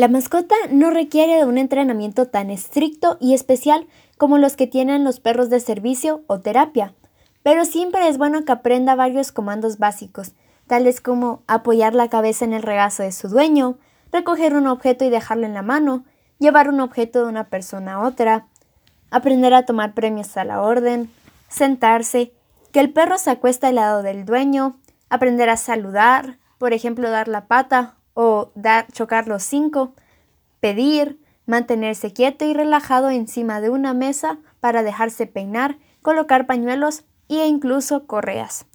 La mascota no requiere de un entrenamiento tan estricto y especial como los que tienen los perros de servicio o terapia, pero siempre es bueno que aprenda varios comandos básicos, tales como apoyar la cabeza en el regazo de su dueño, recoger un objeto y dejarlo en la mano, llevar un objeto de una persona a otra, aprender a tomar premios a la orden, sentarse, que el perro se acuesta al lado del dueño, aprender a saludar, por ejemplo, dar la pata o dar, chocar los cinco, pedir, mantenerse quieto y relajado encima de una mesa para dejarse peinar, colocar pañuelos e incluso correas.